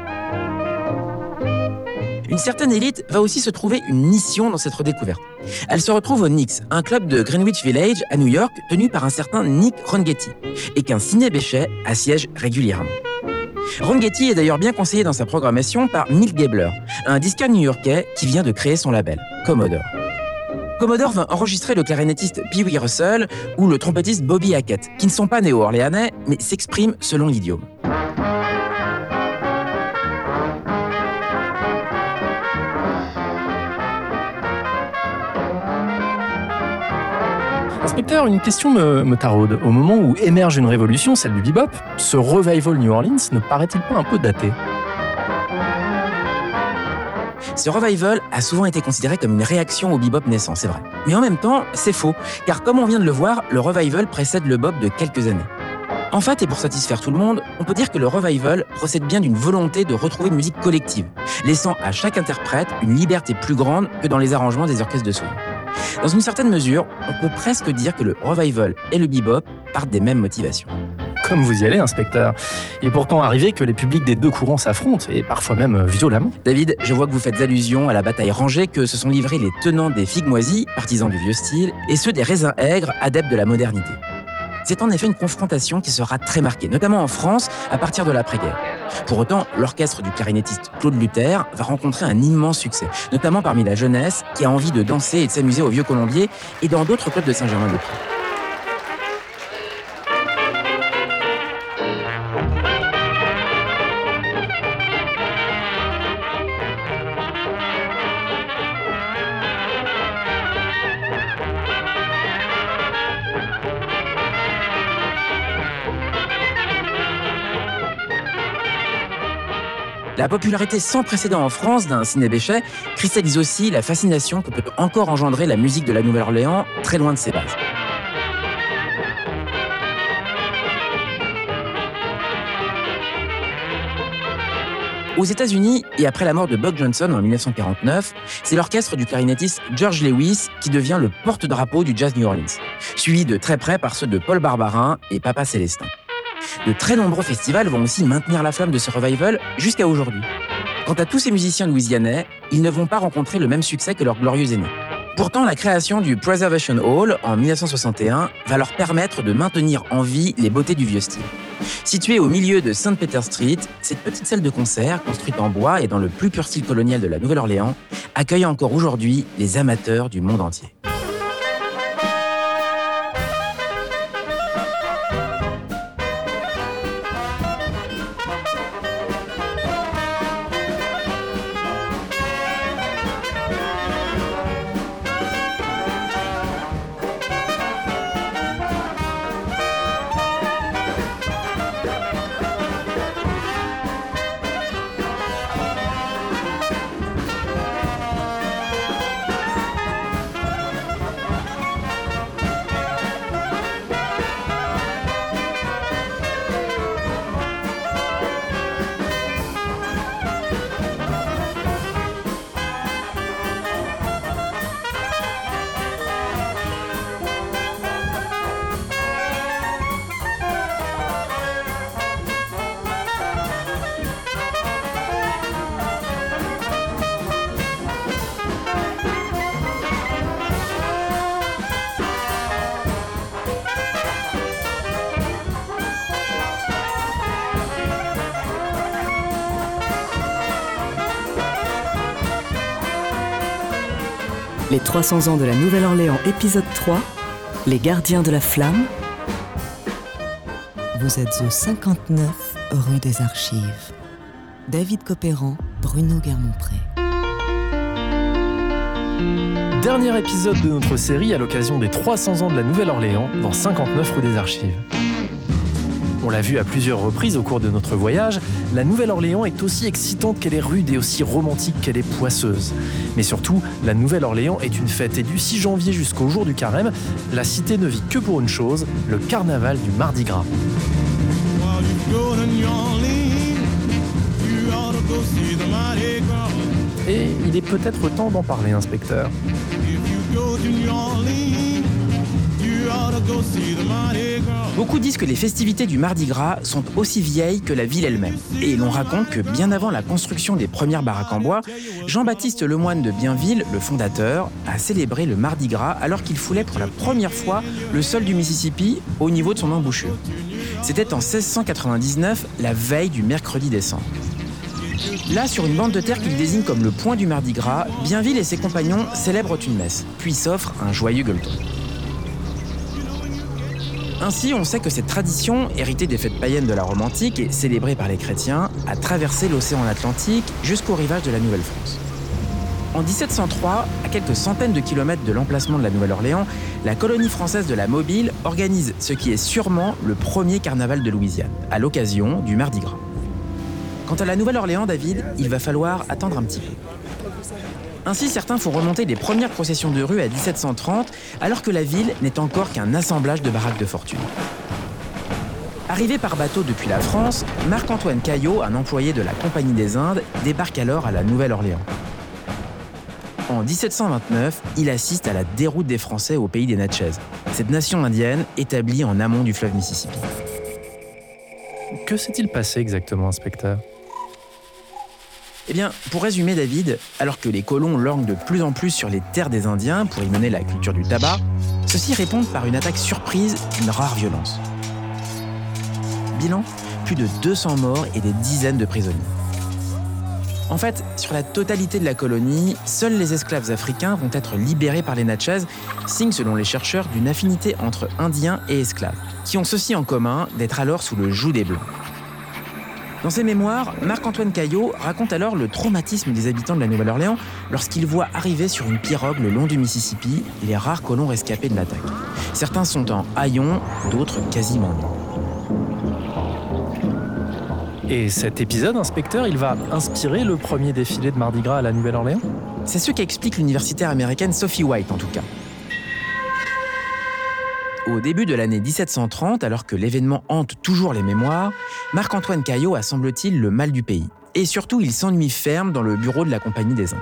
Une certaine élite va aussi se trouver une mission dans cette redécouverte. Elle se retrouve au Knicks, un club de Greenwich Village à New York tenu par un certain Nick Rongetti, et qu'un ciné-béchet assiège régulièrement. Rongetti est d'ailleurs bien conseillé dans sa programmation par Milt Gabler, un disquaire new-yorkais qui vient de créer son label, Commodore. Commodore va enregistrer le clarinettiste Pee Wee Russell ou le trompettiste Bobby Hackett, qui ne sont pas néo-orléanais, mais s'expriment selon l'idiome. Inspecteur, une question me, taraude. Au moment où émerge une révolution, celle du bebop, ce revival New Orleans ne paraît-il pas un peu daté? Ce revival a souvent été considéré comme une réaction au bebop naissant, c'est vrai. Mais en même temps, c'est faux, car comme on vient de le voir, le revival précède le bop de quelques années. En fait, et pour satisfaire tout le monde, on peut dire que le revival procède bien d'une volonté de retrouver une musique collective, laissant à chaque interprète une liberté plus grande que dans les arrangements des orchestres de soul. Dans une certaine mesure, on peut presque dire que le revival et le bebop partent des mêmes motivations. Comme vous y allez, inspecteur. Il est pourtant arrivé que les publics des deux courants s'affrontent, et parfois même violemment. David, je vois que vous faites allusion à la bataille rangée que se sont livrés les tenants des figues moisies, partisans du vieux style, et ceux des raisins aigres, adeptes de la modernité. C'est en effet une confrontation qui sera très marquée, notamment en France, à partir de l'après-guerre. Pour autant, l'orchestre du clarinettiste Claude Luther va rencontrer un immense succès, notamment parmi la jeunesse qui a envie de danser et de s'amuser au Vieux Colombier et dans d'autres clubs de Saint-Germain-des-Prés. La popularité sans précédent en France d'un ciné-béchet cristallise aussi la fascination que peut encore engendrer la musique de la Nouvelle-Orléans très loin de ses bases. Aux États-Unis, et après la mort de Buck Johnson en 1949, c'est l'orchestre du clarinettiste George Lewis qui devient le porte-drapeau du jazz New Orleans, suivi de très près par ceux de Paul Barbarin et Papa Célestin. De très nombreux festivals vont aussi maintenir la flamme de ce revival jusqu'à aujourd'hui. Quant à tous ces musiciens louisianais, ils ne vont pas rencontrer le même succès que leurs glorieux aînés. Pourtant, la création du Preservation Hall en 1961 va leur permettre de maintenir en vie les beautés du vieux style. Située au milieu de St. Peter Street, cette petite salle de concert, construite en bois et dans le plus pur style colonial de la Nouvelle-Orléans, accueille encore aujourd'hui les amateurs du monde entier. 300 ans de la Nouvelle-Orléans, épisode 3, Les gardiens de la flamme. Vous êtes au 59 rue des Archives. David Copéran, Bruno Guermont-Pré. Dernier épisode de notre série à l'occasion des 300 ans de la Nouvelle-Orléans dans 59 rue des Archives. L'a vu à plusieurs reprises au cours de notre voyage, la Nouvelle-Orléans est aussi excitante qu'elle est rude et aussi romantique qu'elle est poisseuse. Mais surtout, la Nouvelle-Orléans est une fête et du 6 janvier jusqu'au jour du carême, la cité ne vit que pour une chose, le carnaval du Mardi Gras. Et il est peut-être temps d'en parler, inspecteur. Beaucoup disent que les festivités du Mardi Gras sont aussi vieilles que la ville elle-même. Et l'on raconte que bien avant la construction des premières baraques en bois, Jean-Baptiste Lemoine de Bienville, le fondateur, a célébré le Mardi Gras alors qu'il foulait pour la première fois le sol du Mississippi au niveau de son embouchure. C'était en 1699, la veille du mercredi décembre. Là, sur une bande de terre qu'il désigne comme le point du Mardi Gras, Bienville et ses compagnons célèbrent une messe, puis s'offrent un joyeux gueuleton. Ainsi, on sait que cette tradition, héritée des fêtes païennes de la Rome antique et célébrée par les chrétiens, a traversé l'océan Atlantique jusqu'au rivage de la Nouvelle-France. En 1703, à quelques centaines de kilomètres de l'emplacement de la Nouvelle-Orléans, la colonie française de la Mobile organise ce qui est sûrement le premier carnaval de Louisiane, à l'occasion du Mardi Gras. Quant à la Nouvelle-Orléans, David, il va falloir attendre un petit peu. Ainsi, certains font remonter les premières processions de rue à 1730, alors que la ville n'est encore qu'un assemblage de baraques de fortune. Arrivé par bateau depuis la France, Marc-Antoine Caillot, un employé de la Compagnie des Indes, débarque alors à la Nouvelle-Orléans. En 1729, il assiste à la déroute des Français au pays des Natchez, cette nation indienne établie en amont du fleuve Mississippi. Que s'est-il passé exactement, inspecteur? Eh bien, pour résumer David, alors que les colons lorgnent de plus en plus sur les terres des Indiens pour y mener la culture du tabac, ceux-ci répondent par une attaque surprise d'une rare violence. Bilan plus de 200 morts et des dizaines de prisonniers. En fait, sur la totalité de la colonie, seuls les esclaves africains vont être libérés par les Natchez, signe selon les chercheurs d'une affinité entre Indiens et esclaves, qui ont ceci en commun d'être alors sous le joug des Blancs. Dans ses mémoires, Marc-Antoine Caillot raconte alors le traumatisme des habitants de la Nouvelle-Orléans lorsqu'ils voient arriver sur une pirogue le long du Mississippi les rares colons rescapés de l'attaque. Certains sont en haillons, d'autres quasiment. Et cet épisode, inspecteur, il va inspirer le premier défilé de Mardi Gras à la Nouvelle-Orléans? C'est ce qu'explique l'universitaire américaine Sophie White en tout cas. Au début de l'année 1730, alors que l'événement hante toujours les mémoires, Marc-Antoine Caillot a semble-t-il le mal du pays. Et surtout, il s'ennuie ferme dans le bureau de la Compagnie des Indes.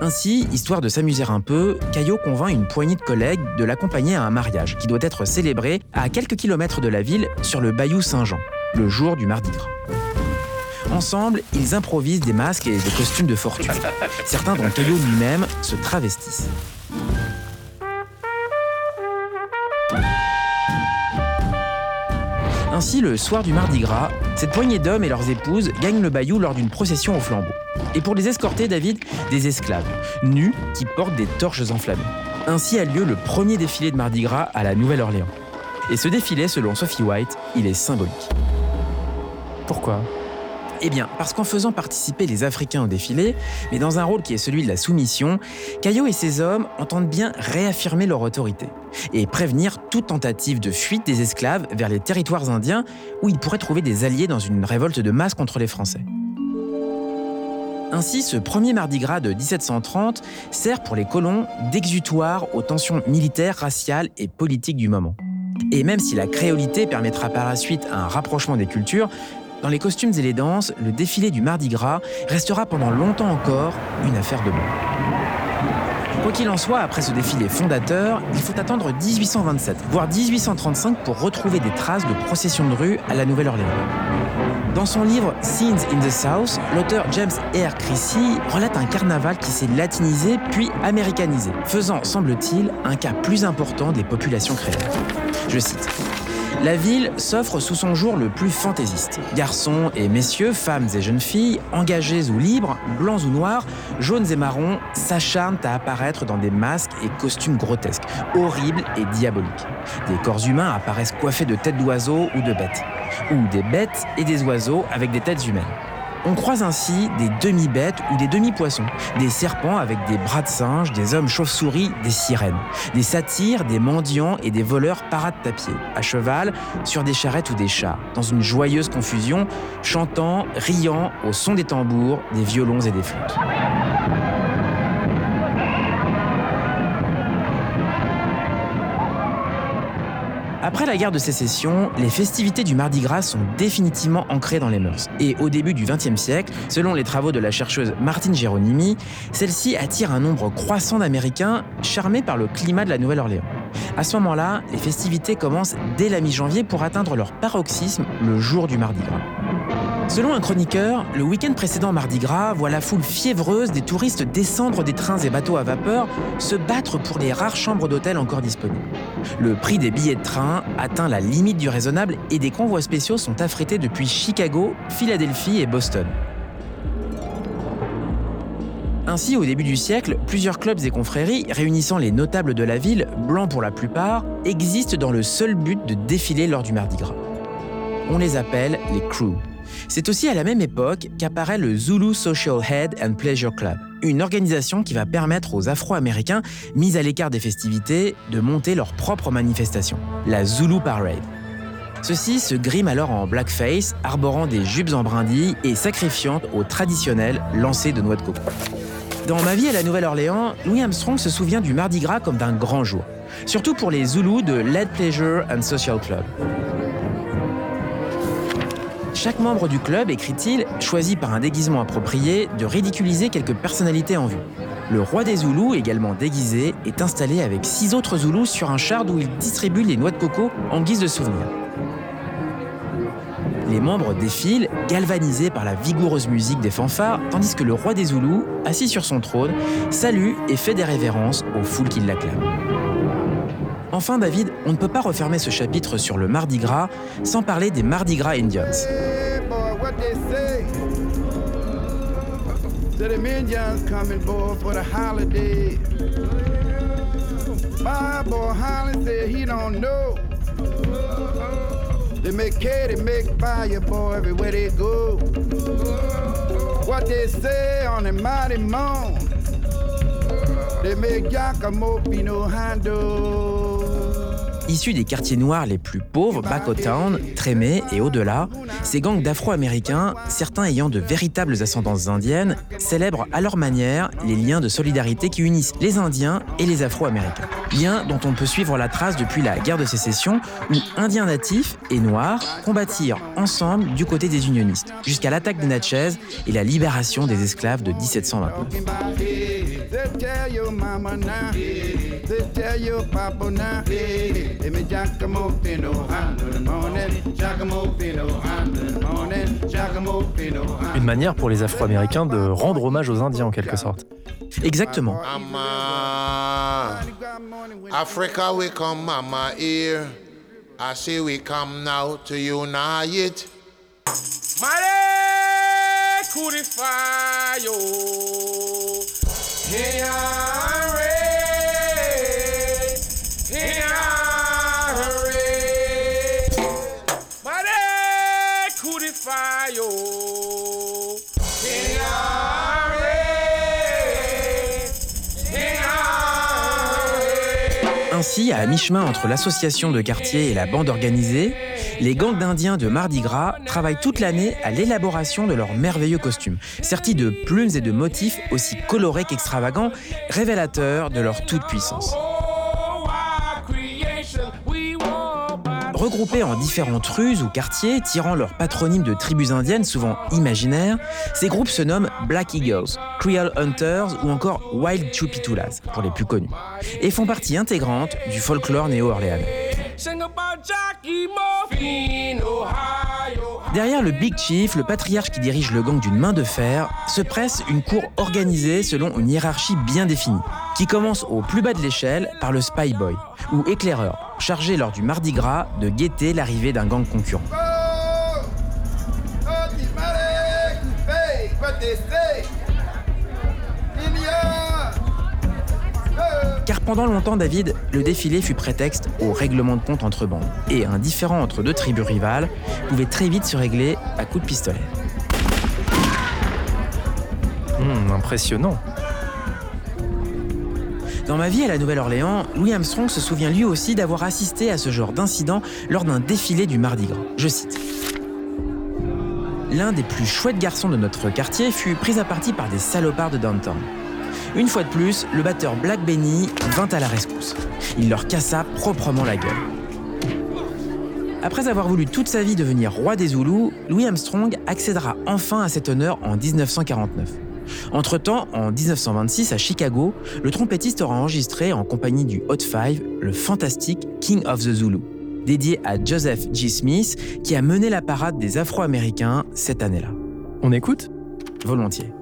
Ainsi, histoire de s'amuser un peu, Caillot convainc une poignée de collègues de l'accompagner à un mariage qui doit être célébré à quelques kilomètres de la ville sur le bayou Saint-Jean, le jour du Mardi. Ensemble, ils improvisent des masques et des costumes de fortune. Certains, dont Caillot lui-même, se travestissent. Ainsi, le soir du Mardi Gras, cette poignée d'hommes et leurs épouses gagnent le bayou lors d'une procession au flambeau. Et pour les escorter, David, des esclaves, nus, qui portent des torches enflammées. Ainsi a lieu le premier défilé de Mardi Gras à la Nouvelle-Orléans. Et ce défilé, selon Sophie White, il est symbolique. Pourquoi? Eh bien, parce qu'en faisant participer les Africains au défilé, mais dans un rôle qui est celui de la soumission, Caillot et ses hommes entendent bien réaffirmer leur autorité et prévenir toute tentative de fuite des esclaves vers les territoires indiens où ils pourraient trouver des alliés dans une révolte de masse contre les Français. Ainsi, ce premier Mardi Gras de 1730 sert pour les colons d'exutoire aux tensions militaires, raciales et politiques du moment. Et même si la créolité permettra par la suite un rapprochement des cultures, dans les costumes et les danses, le défilé du Mardi Gras restera pendant longtemps encore une affaire de bon. Quoi qu'il en soit, après ce défilé fondateur, il faut attendre 1827, voire 1835 pour retrouver des traces de processions de rue à la Nouvelle-Orléans. Dans son livre Scenes in the South, l'auteur James R. Chrissy relate un carnaval qui s'est latinisé puis américanisé, faisant, semble-t-il, un cas plus important des populations créoles. Je cite La ville s'offre sous son jour le plus fantaisiste. Garçons et messieurs, femmes et jeunes filles, engagés ou libres, blancs ou noirs, jaunes et marrons, s'acharnent à apparaître dans des masques et costumes grotesques, horribles et diaboliques. Des corps humains apparaissent coiffés de têtes d'oiseaux ou de bêtes, ou des bêtes et des oiseaux avec des têtes humaines. On croise ainsi des demi-bêtes ou des demi-poissons, des serpents avec des bras de singe, des hommes chauves-souris, des sirènes, des satyres, des mendiants et des voleurs pied, à cheval, sur des charrettes ou des chars, dans une joyeuse confusion, chantant, riant au son des tambours, des violons et des flûtes. Après la guerre de sécession, les festivités du Mardi Gras sont définitivement ancrées dans les mœurs. Et au début du XXe siècle, selon les travaux de la chercheuse Martine Geronimi, celle-ci attire un nombre croissant d'Américains charmés par le climat de la Nouvelle-Orléans. À ce moment-là, les festivités commencent dès la mi-janvier pour atteindre leur paroxysme le jour du Mardi Gras. Selon un chroniqueur, le week-end précédent Mardi Gras voit la foule fiévreuse des touristes descendre des trains et bateaux à vapeur, se battre pour les rares chambres d'hôtel encore disponibles. Le prix des billets de train atteint la limite du raisonnable et des convois spéciaux sont affrétés depuis Chicago, Philadelphie et Boston. Ainsi, au début du siècle, plusieurs clubs et confréries, réunissant les notables de la ville, blancs pour la plupart, existent dans le seul but de défiler lors du Mardi Gras. On les appelle les crews. C'est aussi à la même époque qu'apparaît le Zulu Social Head and Pleasure Club, une organisation qui va permettre aux Afro-Américains mis à l'écart des festivités de monter leur propre manifestation, la Zulu Parade. Ceux-ci se griment alors en blackface, arborant des jupes en brindilles et sacrifiant au traditionnel lancer de noix de coco. Dans Ma vie à la Nouvelle-Orléans, Louis Armstrong se souvient du Mardi Gras comme d'un grand jour, surtout pour les Zoulous de Lead Pleasure and Social Club. Chaque membre du club, écrit-il, choisit par un déguisement approprié de ridiculiser quelques personnalités en vue. Le roi des Zoulous, également déguisé, est installé avec six autres Zoulous sur un char où il distribue les noix de coco en guise de souvenir. Les membres défilent, galvanisés par la vigoureuse musique des fanfares, tandis que le roi des Zoulous, assis sur son trône, salue et fait des révérences aux foules qui l'acclament. Enfin, David, on ne peut pas refermer ce chapitre sur le Mardi Gras sans parler des Mardi Gras Indians. They make cake, they make fire, boy, everywhere they go. What they say on the mighty moon, they make Giacomo Pino Hando. Issus des quartiers noirs les plus pauvres, Town, Trémé et au-delà, ces gangs d'Afro-Américains, certains ayant de véritables ascendances indiennes, célèbrent à leur manière les liens de solidarité qui unissent les Indiens et les Afro-Américains. Liens dont on peut suivre la trace depuis la guerre de sécession, où Indiens natifs et Noirs combattirent ensemble du côté des unionistes, jusqu'à l'attaque des Natchez et la libération des esclaves de 1729. Une manière pour les Afro-Américains de rendre hommage aux Indiens en quelque sorte. Exactement. Africa we come mama here. I say we come now to unite. Mare Kurifayo. Ainsi, à mi-chemin entre l'association de quartier et la bande organisée, les gangs d'Indiens de Mardi Gras travaillent toute l'année à l'élaboration de leurs merveilleux costumes, sertis de plumes et de motifs aussi colorés qu'extravagants, révélateurs de leur toute-puissance. Regroupés en différentes rues ou quartiers, tirant leur patronyme de tribus indiennes souvent imaginaires, ces groupes se nomment Black Eagles, Creole Hunters ou encore Wild Chupitulas, pour les plus connus, et font partie intégrante du folklore néo-orléanais. Derrière le Big Chief, le patriarche qui dirige le gang d'une main de fer, se presse une cour organisée selon une hiérarchie bien définie, qui commence au plus bas de l'échelle par le Spy Boy, ou éclaireur, chargé lors du Mardi Gras de guetter l'arrivée d'un gang concurrent. Pendant longtemps, David, le défilé fut prétexte au règlement de compte entre bandes. Et un différend entre deux tribus rivales pouvait très vite se régler à coups de pistolet. Hmm, impressionnant. Dans ma vie à la Nouvelle-Orléans, Louis Armstrong se souvient lui aussi d'avoir assisté à ce genre d'incident lors d'un défilé du Mardi Gras. Je cite. L'un des plus chouettes garçons de notre quartier fut pris à partie par des salopards de downtown. Une fois de plus, le batteur Black Benny vint à la rescousse. Il leur cassa proprement la gueule. Après avoir voulu toute sa vie devenir roi des Zoulous, Louis Armstrong accédera enfin à cet honneur en 1949. Entre-temps, en 1926, à Chicago, le trompettiste aura enregistré en compagnie du Hot Five le fantastique King of the Zulu, dédié à Joseph G. Smith, qui a mené la parade des Afro-Américains cette année-là. On écoute? Volontiers.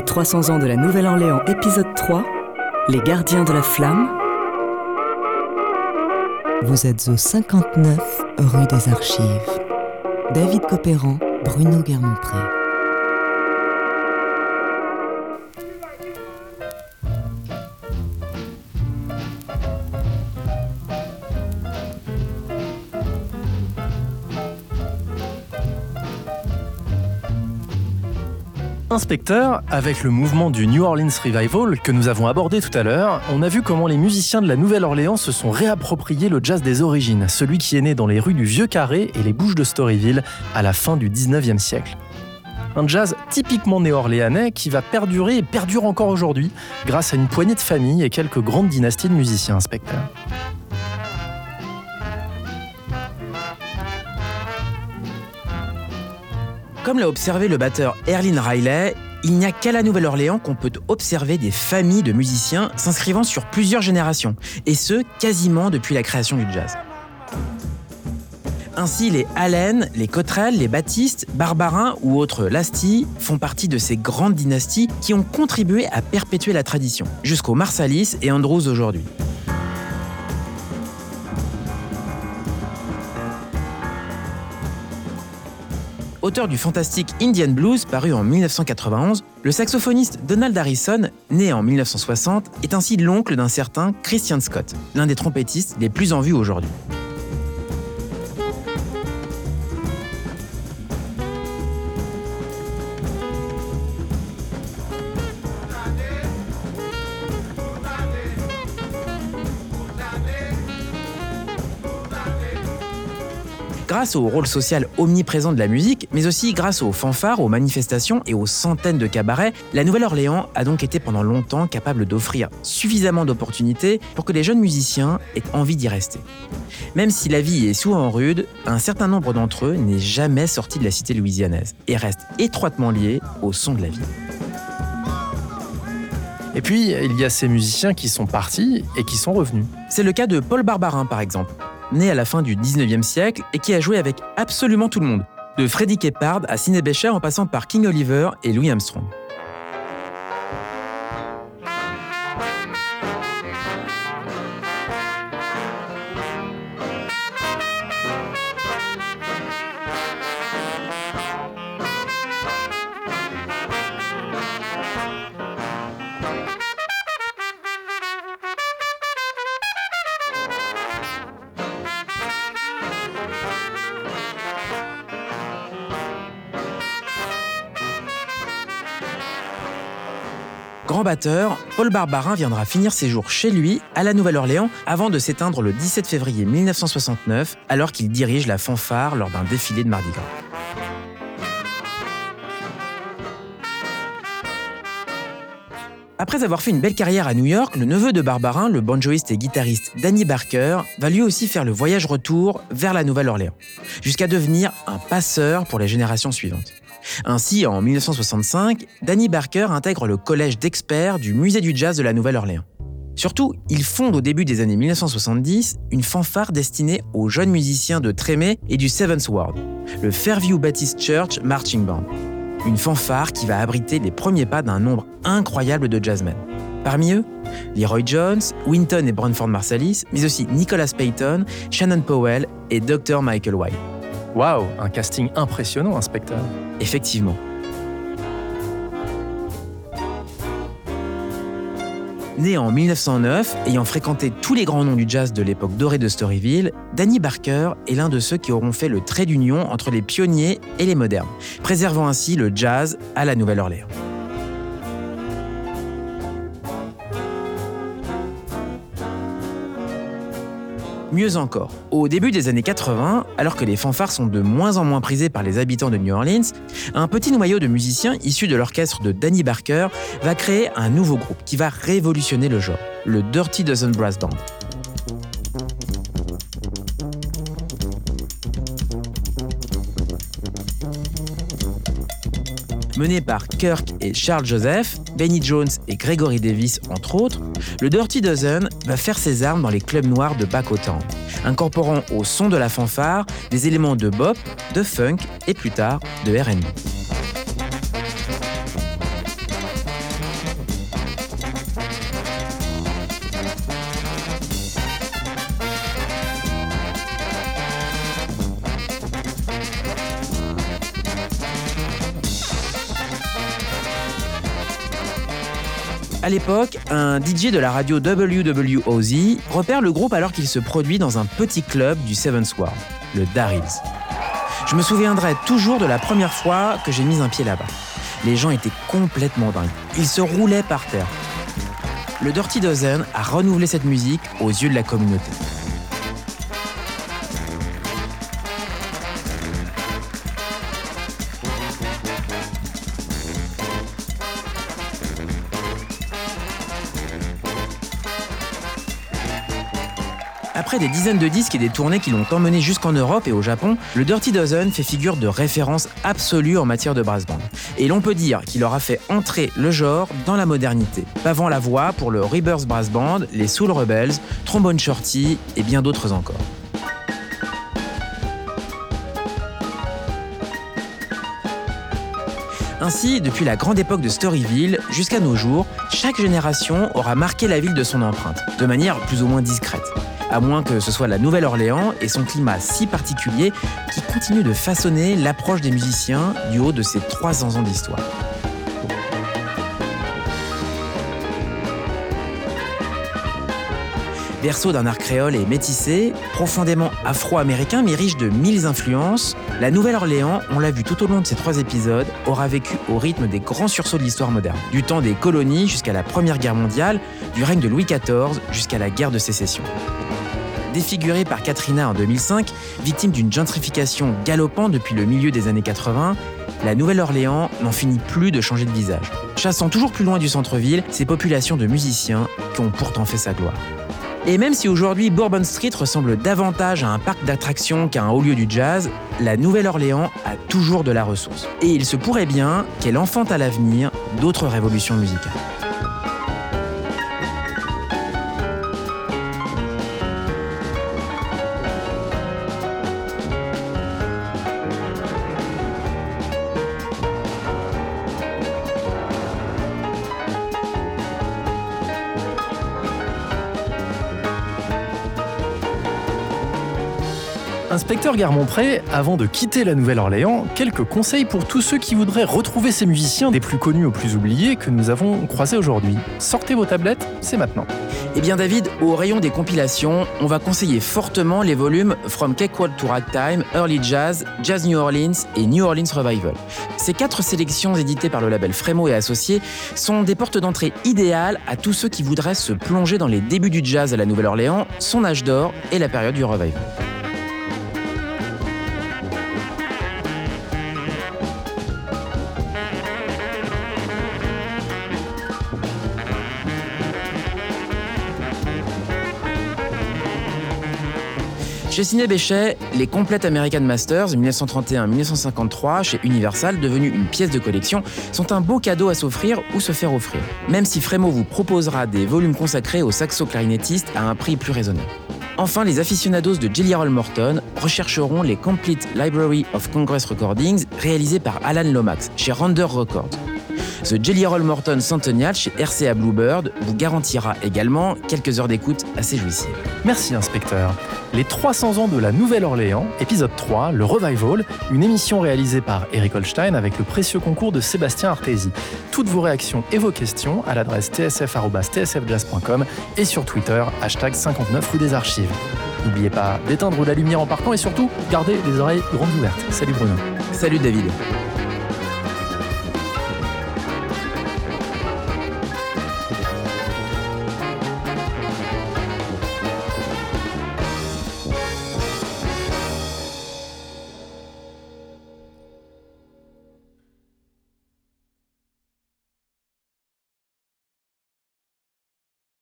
Les 300 ans de la Nouvelle-Orléans, épisode 3, Les gardiens de la flamme. Vous êtes au 59 rue des Archives. David Copéran, Bruno Guermont-Pré. Avec le mouvement du New Orleans Revival que nous avons abordé tout à l'heure, on a vu comment les musiciens de la Nouvelle-Orléans se sont réappropriés le jazz des origines, celui qui est né dans les rues du Vieux Carré et les Bouches de Storyville à la fin du 19e siècle. Un jazz typiquement néo-orléanais qui va perdurer et perdure encore aujourd'hui grâce à une poignée de familles et quelques grandes dynasties de musiciens inspecteurs. L'a observé le batteur Erlin Riley, il n'y a qu'à la Nouvelle-Orléans qu'on peut observer des familles de musiciens s'inscrivant sur plusieurs générations, et ce, quasiment depuis la création du jazz. Ainsi, les Allen, les Cottrell, les Baptiste, Barbarin ou autres Lasty font partie de ces grandes dynasties qui ont contribué à perpétuer la tradition, jusqu'aux Marsalis et Andrews aujourd'hui. Auteur du fantastique Indian Blues paru en 1991, le saxophoniste Donald Harrison, né en 1960, est ainsi l'oncle d'un certain Christian Scott, l'un des trompettistes les plus en vue aujourd'hui. Grâce au rôle social omniprésent de la musique, mais aussi grâce aux fanfares, aux manifestations et aux centaines de cabarets, la Nouvelle-Orléans a donc été pendant longtemps capable d'offrir suffisamment d'opportunités pour que les jeunes musiciens aient envie d'y rester. Même si la vie est souvent rude, un certain nombre d'entre eux n'est jamais sorti de la cité louisianaise et reste étroitement lié au son de la vie. Et puis, il y a ces musiciens qui sont partis et qui sont revenus. C'est le cas de Paul Barbarin par exemple né à la fin du 19e siècle et qui a joué avec absolument tout le monde, de Freddie Keppard à Sidney en passant par King Oliver et Louis Armstrong. Paul Barbarin viendra finir ses jours chez lui, à la Nouvelle-Orléans, avant de s'éteindre le 17 février 1969, alors qu'il dirige la fanfare lors d'un défilé de Mardi Gras. Après avoir fait une belle carrière à New York, le neveu de Barbarin, le banjoiste et guitariste Danny Barker, va lui aussi faire le voyage retour vers la Nouvelle-Orléans, jusqu'à devenir un passeur pour les générations suivantes. Ainsi, en 1965, Danny Barker intègre le collège d'experts du Musée du Jazz de la Nouvelle-Orléans. Surtout, il fonde au début des années 1970 une fanfare destinée aux jeunes musiciens de Trémé et du Seventh Ward, le Fairview Baptist Church Marching Band. Une fanfare qui va abriter les premiers pas d'un nombre incroyable de jazzmen. Parmi eux, Leroy Jones, Winton et Branford Marsalis, mais aussi Nicholas Payton, Shannon Powell et Dr. Michael White. Waouh, un casting impressionnant, inspecteur. Effectivement. Né en 1909, ayant fréquenté tous les grands noms du jazz de l'époque dorée de Storyville, Danny Barker est l'un de ceux qui auront fait le trait d'union entre les pionniers et les modernes, préservant ainsi le jazz à la Nouvelle-Orléans. Mieux encore, au début des années 80, alors que les fanfares sont de moins en moins prisées par les habitants de New Orleans, un petit noyau de musiciens issus de l'orchestre de Danny Barker va créer un nouveau groupe qui va révolutionner le genre, le Dirty Dozen Brass Band. Mené par Kirk et Charles Joseph, Benny Jones et Gregory Davis entre autres, le Dirty Dozen va faire ses armes dans les clubs noirs de Bacotan, incorporant au son de la fanfare des éléments de bop, de funk et plus tard de R&B. L'époque, un DJ de la radio WWOZ repère le groupe alors qu'il se produit dans un petit club du Seventh Ward, le Darryls. Je me souviendrai toujours de la première fois que j'ai mis un pied là-bas. Les gens étaient complètement dingues. Ils se roulaient par terre. Le Dirty Dozen a renouvelé cette musique aux yeux de la communauté. Des dizaines de disques et des tournées qui l'ont emmené jusqu'en Europe et au Japon, le Dirty Dozen fait figure de référence absolue en matière de brass band. Et l'on peut dire qu'il aura fait entrer le genre dans la modernité, pavant la voie pour le Rebirth Brass Band, les Soul Rebels, Trombone Shorty et bien d'autres encore. Ainsi, depuis la grande époque de Storyville jusqu'à nos jours, chaque génération aura marqué la ville de son empreinte, de manière plus ou moins discrète à moins que ce soit la Nouvelle-Orléans et son climat si particulier qui continue de façonner l'approche des musiciens du haut de ses 300 ans d'histoire. Berceau d'un art créole et métissé, profondément afro-américain mais riche de mille influences, la Nouvelle-Orléans, on l'a vu tout au long de ces trois épisodes, aura vécu au rythme des grands sursauts de l'histoire moderne. Du temps des colonies jusqu'à la Première Guerre mondiale, du règne de Louis XIV jusqu'à la guerre de sécession. Défigurée par Katrina en 2005, victime d'une gentrification galopante depuis le milieu des années 80, la Nouvelle-Orléans n'en finit plus de changer de visage, chassant toujours plus loin du centre-ville ces populations de musiciens qui ont pourtant fait sa gloire. Et même si aujourd'hui Bourbon Street ressemble davantage à un parc d'attractions qu'à un haut lieu du jazz, la Nouvelle-Orléans a toujours de la ressource. Et il se pourrait bien qu'elle enfante à l'avenir d'autres révolutions musicales. Inspecteur Garmont-Pré, avant de quitter la Nouvelle-Orléans, quelques conseils pour tous ceux qui voudraient retrouver ces musiciens des plus connus aux plus oubliés que nous avons croisés aujourd'hui. Sortez vos tablettes, c'est maintenant. Eh bien David, au rayon des compilations, on va conseiller fortement les volumes From Cakewalk to Ragtime, Early Jazz, Jazz New Orleans et New Orleans Revival. Ces quatre sélections éditées par le label Frémo et Associés sont des portes d'entrée idéales à tous ceux qui voudraient se plonger dans les débuts du jazz à la Nouvelle-Orléans, son âge d'or et la période du revival. Chez Béchet, les Complete American Masters 1931-1953 chez Universal, devenus une pièce de collection, sont un beau cadeau à s'offrir ou se faire offrir. Même si Frémo vous proposera des volumes consacrés aux saxo-clarinettistes à un prix plus raisonnable. Enfin, les aficionados de Jelly Roll Morton rechercheront les Complete Library of Congress Recordings réalisés par Alan Lomax chez Render Records. The Jelly Roll Morton Centennial chez RCA Bluebird vous garantira également quelques heures d'écoute assez jouissives. Merci, inspecteur. Les 300 ans de la Nouvelle-Orléans, épisode 3, le Revival, une émission réalisée par Eric Holstein avec le précieux concours de Sébastien Artési. Toutes vos réactions et vos questions à l'adresse tsf.tsfjazz.com et sur Twitter, hashtag 59 rue des Archives. N'oubliez pas d'éteindre la lumière en partant et surtout, gardez les oreilles grandes ouvertes. Salut Bruno. Salut David.